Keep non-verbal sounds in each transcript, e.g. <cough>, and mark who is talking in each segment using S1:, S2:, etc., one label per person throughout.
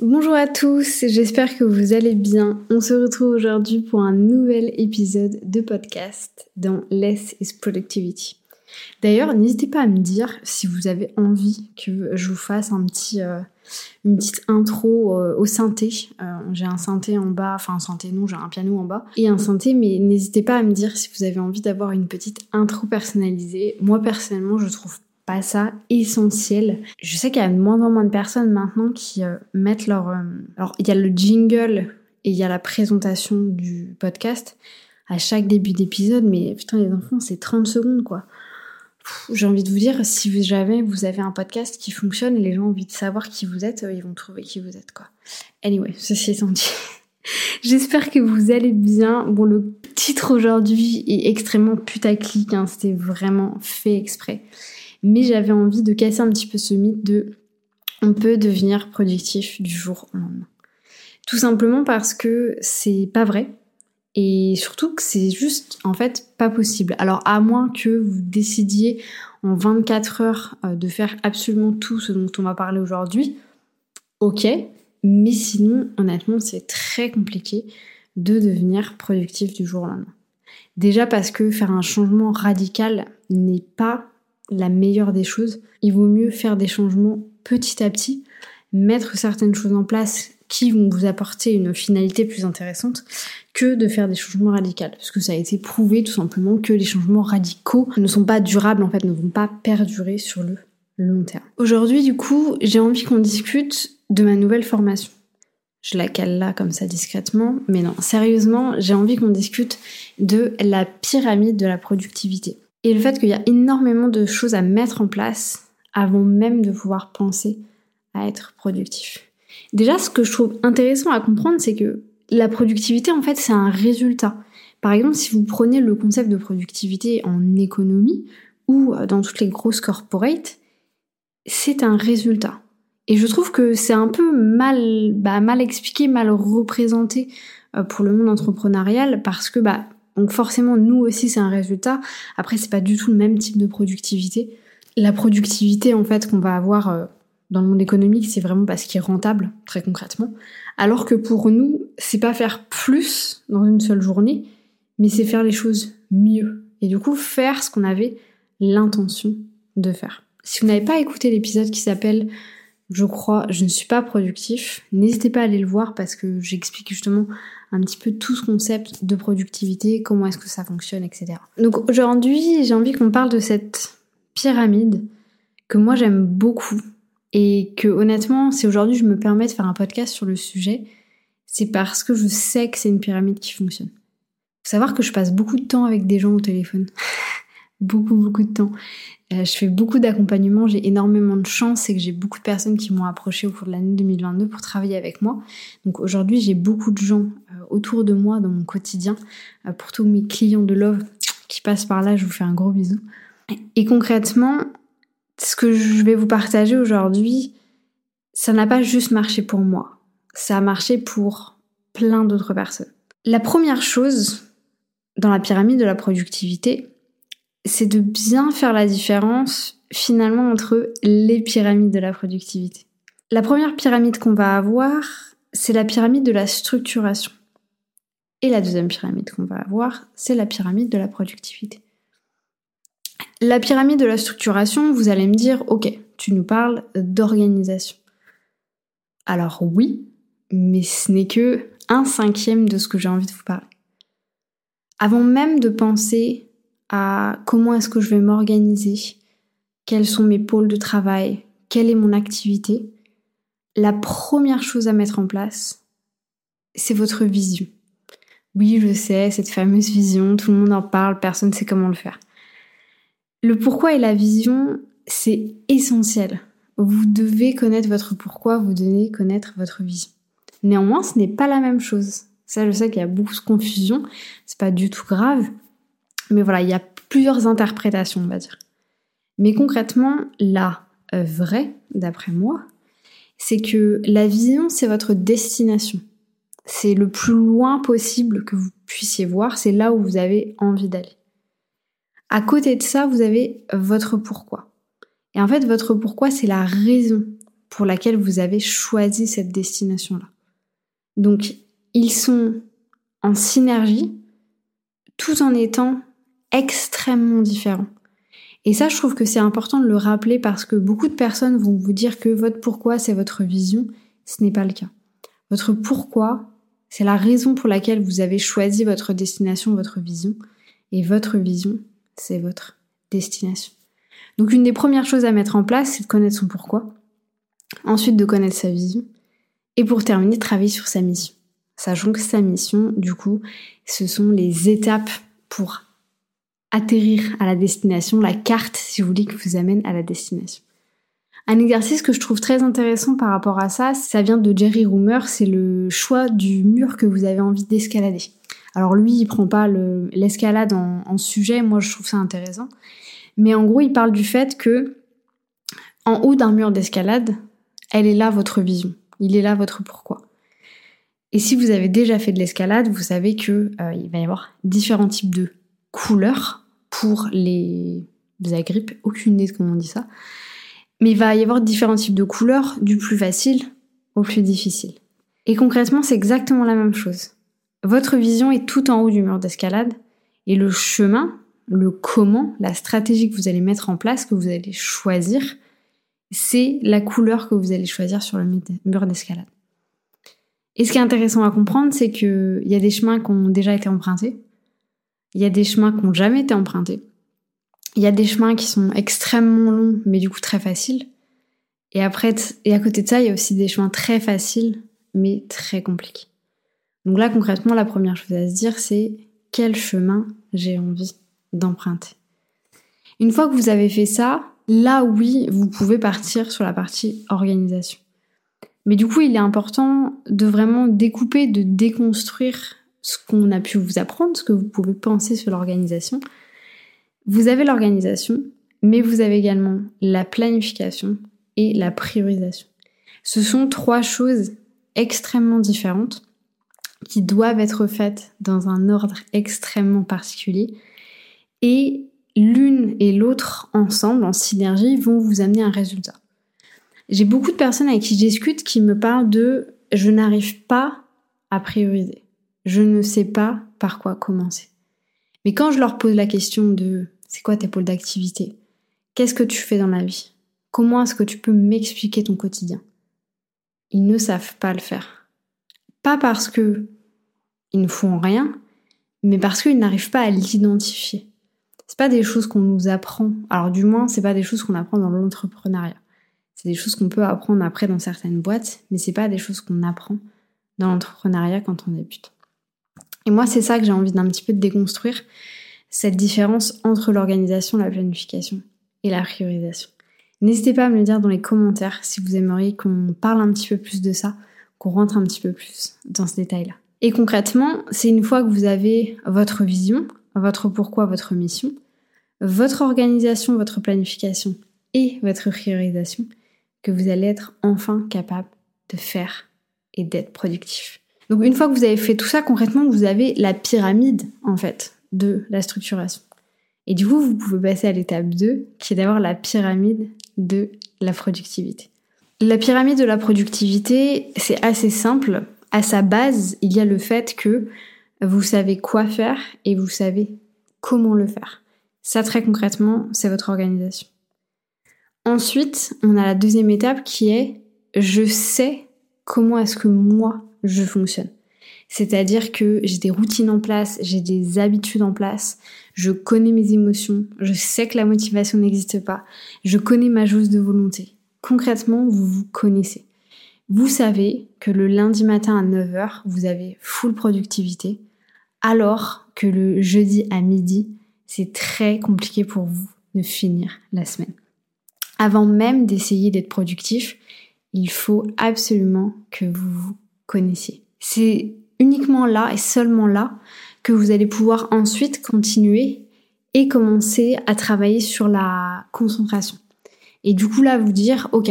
S1: Bonjour à tous, j'espère que vous allez bien. On se retrouve aujourd'hui pour un nouvel épisode de podcast dans Less is Productivity. D'ailleurs, n'hésitez pas à me dire si vous avez envie que je vous fasse un petit, euh, une petite intro euh, au synthé. Euh, j'ai un synthé en bas, enfin un synthé non, j'ai un piano en bas et un synthé, mais n'hésitez pas à me dire si vous avez envie d'avoir une petite intro personnalisée. Moi personnellement, je trouve pas ça essentiel. Je sais qu'il y a de moins en moins de personnes maintenant qui mettent leur... alors, il y a le jingle et il y a la présentation du podcast à chaque début d'épisode, mais putain les enfants, c'est 30 secondes quoi j'ai envie de vous dire, si jamais vous avez un podcast qui fonctionne et les gens ont envie de savoir qui vous êtes, euh, ils vont trouver qui vous êtes, quoi. Anyway, ceci étant dit. <laughs> J'espère que vous allez bien. Bon, le titre aujourd'hui est extrêmement putaclic, hein, c'était vraiment fait exprès. Mais j'avais envie de casser un petit peu ce mythe de on peut devenir productif du jour au lendemain. Tout simplement parce que c'est pas vrai et surtout que c'est juste en fait pas possible. Alors à moins que vous décidiez en 24 heures euh, de faire absolument tout ce dont on va parler aujourd'hui, ok, mais sinon honnêtement c'est très compliqué de devenir productif du jour au lendemain. Déjà parce que faire un changement radical n'est pas la meilleure des choses. Il vaut mieux faire des changements petit à petit, mettre certaines choses en place qui vont vous apporter une finalité plus intéressante que de faire des changements radicaux. Parce que ça a été prouvé tout simplement que les changements radicaux ne sont pas durables, en fait, ne vont pas perdurer sur le long terme. Aujourd'hui, du coup, j'ai envie qu'on discute de ma nouvelle formation. Je la cale là comme ça discrètement, mais non, sérieusement, j'ai envie qu'on discute de la pyramide de la productivité. Et le fait qu'il y a énormément de choses à mettre en place avant même de pouvoir penser à être productif. Déjà, ce que je trouve intéressant à comprendre, c'est que la productivité, en fait, c'est un résultat. Par exemple, si vous prenez le concept de productivité en économie ou euh, dans toutes les grosses corporates, c'est un résultat. Et je trouve que c'est un peu mal, bah, mal expliqué, mal représenté euh, pour le monde entrepreneurial parce que, bah, donc forcément, nous aussi, c'est un résultat. Après, c'est pas du tout le même type de productivité. La productivité, en fait, qu'on va avoir euh, dans le monde économique, c'est vraiment parce qu'il est rentable, très concrètement. Alors que pour nous, c'est pas faire plus dans une seule journée, mais c'est faire les choses mieux. Et du coup, faire ce qu'on avait l'intention de faire. Si vous n'avez pas écouté l'épisode qui s'appelle je crois, je ne suis pas productif. N'hésitez pas à aller le voir parce que j'explique justement un petit peu tout ce concept de productivité, comment est-ce que ça fonctionne, etc. Donc aujourd'hui, j'ai envie qu'on parle de cette pyramide que moi j'aime beaucoup et que honnêtement, si aujourd'hui je me permets de faire un podcast sur le sujet, c'est parce que je sais que c'est une pyramide qui fonctionne. Faut savoir que je passe beaucoup de temps avec des gens au téléphone. <laughs> beaucoup, beaucoup de temps. Euh, je fais beaucoup d'accompagnement, j'ai énormément de chance et que j'ai beaucoup de personnes qui m'ont approché au cours de l'année 2022 pour travailler avec moi. Donc aujourd'hui, j'ai beaucoup de gens euh, autour de moi dans mon quotidien. Euh, pour tous mes clients de Love qui passent par là, je vous fais un gros bisou. Et concrètement, ce que je vais vous partager aujourd'hui, ça n'a pas juste marché pour moi, ça a marché pour plein d'autres personnes. La première chose dans la pyramide de la productivité, c'est de bien faire la différence finalement entre les pyramides de la productivité. La première pyramide qu'on va avoir, c'est la pyramide de la structuration. Et la deuxième pyramide qu'on va avoir, c'est la pyramide de la productivité. La pyramide de la structuration, vous allez me dire, ok, tu nous parles d'organisation. Alors oui, mais ce n'est que un cinquième de ce que j'ai envie de vous parler. Avant même de penser à comment est-ce que je vais m'organiser, quels sont mes pôles de travail, quelle est mon activité, la première chose à mettre en place, c'est votre vision. Oui, je sais, cette fameuse vision, tout le monde en parle, personne ne sait comment le faire. Le pourquoi et la vision, c'est essentiel. Vous devez connaître votre pourquoi, vous devez connaître votre vision. Néanmoins, ce n'est pas la même chose. Ça, je sais qu'il y a beaucoup de confusion, c'est pas du tout grave. Mais voilà, il y a plusieurs interprétations, on va dire. Mais concrètement, la euh, vraie, d'après moi, c'est que la vision, c'est votre destination. C'est le plus loin possible que vous puissiez voir, c'est là où vous avez envie d'aller. À côté de ça, vous avez votre pourquoi. Et en fait, votre pourquoi, c'est la raison pour laquelle vous avez choisi cette destination-là. Donc, ils sont en synergie tout en étant extrêmement différents. Et ça, je trouve que c'est important de le rappeler parce que beaucoup de personnes vont vous dire que votre pourquoi, c'est votre vision. Ce n'est pas le cas. Votre pourquoi, c'est la raison pour laquelle vous avez choisi votre destination, votre vision. Et votre vision, c'est votre destination. Donc une des premières choses à mettre en place, c'est de connaître son pourquoi. Ensuite, de connaître sa vision. Et pour terminer, travailler sur sa mission. Sachant que sa mission, du coup, ce sont les étapes pour atterrir à la destination, la carte, si vous voulez, qui vous amène à la destination. Un exercice que je trouve très intéressant par rapport à ça, ça vient de Jerry Roomer, c'est le choix du mur que vous avez envie d'escalader. Alors lui, il prend pas l'escalade en, sujet, moi je trouve ça intéressant. Mais en gros, il parle du fait que en haut d'un mur d'escalade, elle est là votre vision, il est là votre pourquoi. Et si vous avez déjà fait de l'escalade, vous savez que euh, il va y avoir différents types de couleurs pour les agrippes, aucune idée de comment on dit ça. Mais il va y avoir différents types de couleurs, du plus facile au plus difficile. Et concrètement, c'est exactement la même chose. Votre vision est tout en haut du mur d'escalade et le chemin, le comment, la stratégie que vous allez mettre en place, que vous allez choisir, c'est la couleur que vous allez choisir sur le mur d'escalade. Et ce qui est intéressant à comprendre, c'est qu'il y a des chemins qui ont déjà été empruntés, il y a des chemins qui n'ont jamais été empruntés, il y a des chemins qui sont extrêmement longs, mais du coup très faciles. Et après, et à côté de ça, il y a aussi des chemins très faciles, mais très compliqués. Donc là, concrètement, la première chose à se dire, c'est quel chemin j'ai envie d'emprunter. Une fois que vous avez fait ça, là oui, vous pouvez partir sur la partie organisation. Mais du coup, il est important de vraiment découper, de déconstruire ce qu'on a pu vous apprendre, ce que vous pouvez penser sur l'organisation, vous avez l'organisation, mais vous avez également la planification et la priorisation. Ce sont trois choses extrêmement différentes qui doivent être faites dans un ordre extrêmement particulier et l'une et l'autre ensemble, en synergie, vont vous amener un résultat. J'ai beaucoup de personnes avec qui je discute qui me parlent de je n'arrive pas à prioriser. Je ne sais pas par quoi commencer. Mais quand je leur pose la question de c'est quoi tes pôles d'activité? Qu'est-ce que tu fais dans la vie? Comment est-ce que tu peux m'expliquer ton quotidien? Ils ne savent pas le faire. Pas parce que ils ne font rien, mais parce qu'ils n'arrivent pas à l'identifier. C'est pas des choses qu'on nous apprend. Alors du moins, c'est pas des choses qu'on apprend dans l'entrepreneuriat. C'est des choses qu'on peut apprendre après dans certaines boîtes, mais c'est pas des choses qu'on apprend dans l'entrepreneuriat quand on débute. Et moi, c'est ça que j'ai envie d'un petit peu de déconstruire cette différence entre l'organisation, la planification et la priorisation. N'hésitez pas à me le dire dans les commentaires si vous aimeriez qu'on parle un petit peu plus de ça, qu'on rentre un petit peu plus dans ce détail-là. Et concrètement, c'est une fois que vous avez votre vision, votre pourquoi, votre mission, votre organisation, votre planification et votre priorisation, que vous allez être enfin capable de faire et d'être productif. Donc une fois que vous avez fait tout ça, concrètement, vous avez la pyramide en fait de la structuration. Et du coup, vous pouvez passer à l'étape 2, qui est d'avoir la pyramide de la productivité. La pyramide de la productivité, c'est assez simple. À sa base, il y a le fait que vous savez quoi faire et vous savez comment le faire. Ça, très concrètement, c'est votre organisation. Ensuite, on a la deuxième étape qui est je sais comment est-ce que moi je fonctionne. C'est-à-dire que j'ai des routines en place, j'ai des habitudes en place, je connais mes émotions, je sais que la motivation n'existe pas, je connais ma jauge de volonté. Concrètement, vous vous connaissez. Vous savez que le lundi matin à 9h, vous avez full productivité, alors que le jeudi à midi, c'est très compliqué pour vous de finir la semaine. Avant même d'essayer d'être productif, il faut absolument que vous vous connaissiez. C'est uniquement là et seulement là que vous allez pouvoir ensuite continuer et commencer à travailler sur la concentration. Et du coup là, vous dire, ok,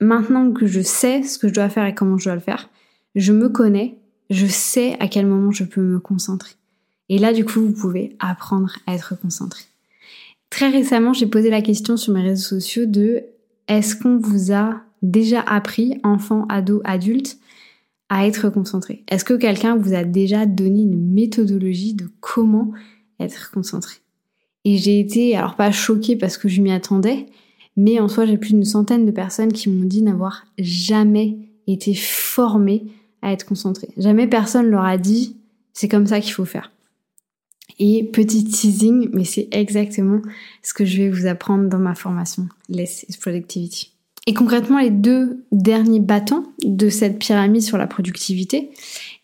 S1: maintenant que je sais ce que je dois faire et comment je dois le faire, je me connais, je sais à quel moment je peux me concentrer. Et là, du coup, vous pouvez apprendre à être concentré. Très récemment, j'ai posé la question sur mes réseaux sociaux de est-ce qu'on vous a déjà appris, enfant, ado, adulte, à être concentré Est-ce que quelqu'un vous a déjà donné une méthodologie de comment être concentré? Et j'ai été, alors pas choquée parce que je m'y attendais, mais en soi j'ai plus d'une centaine de personnes qui m'ont dit n'avoir jamais été formées à être concentrées. Jamais personne leur a dit c'est comme ça qu'il faut faire. Et petit teasing, mais c'est exactement ce que je vais vous apprendre dans ma formation Less is Productivity. Et concrètement, les deux derniers bâtons de cette pyramide sur la productivité,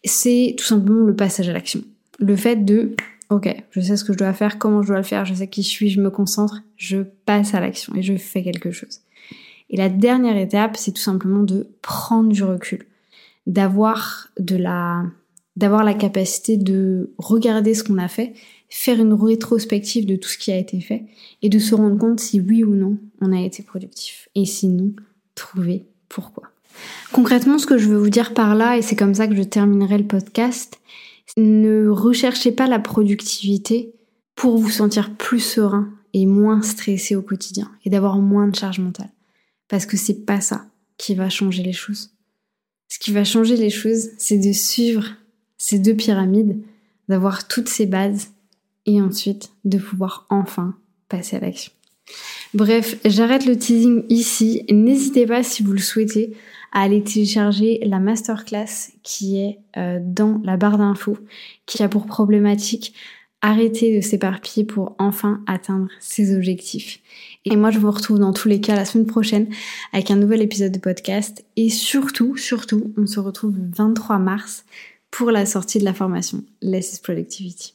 S1: c'est tout simplement le passage à l'action. Le fait de, ok, je sais ce que je dois faire, comment je dois le faire, je sais qui je suis, je me concentre, je passe à l'action et je fais quelque chose. Et la dernière étape, c'est tout simplement de prendre du recul, d'avoir de la, d'avoir la capacité de regarder ce qu'on a fait, faire une rétrospective de tout ce qui a été fait et de se rendre compte si oui ou non on a été productif. Et sinon, trouver pourquoi. Concrètement, ce que je veux vous dire par là, et c'est comme ça que je terminerai le podcast, ne recherchez pas la productivité pour vous sentir plus serein et moins stressé au quotidien et d'avoir moins de charge mentale. Parce que c'est pas ça qui va changer les choses. Ce qui va changer les choses, c'est de suivre ces deux pyramides, d'avoir toutes ces bases et ensuite de pouvoir enfin passer à l'action. Bref, j'arrête le teasing ici. N'hésitez pas si vous le souhaitez à aller télécharger la masterclass qui est euh, dans la barre d'infos, qui a pour problématique arrêter de s'éparpiller pour enfin atteindre ses objectifs. Et moi, je vous retrouve dans tous les cas la semaine prochaine avec un nouvel épisode de podcast. Et surtout, surtout, on se retrouve le 23 mars pour la sortie de la formation Less is Productivity.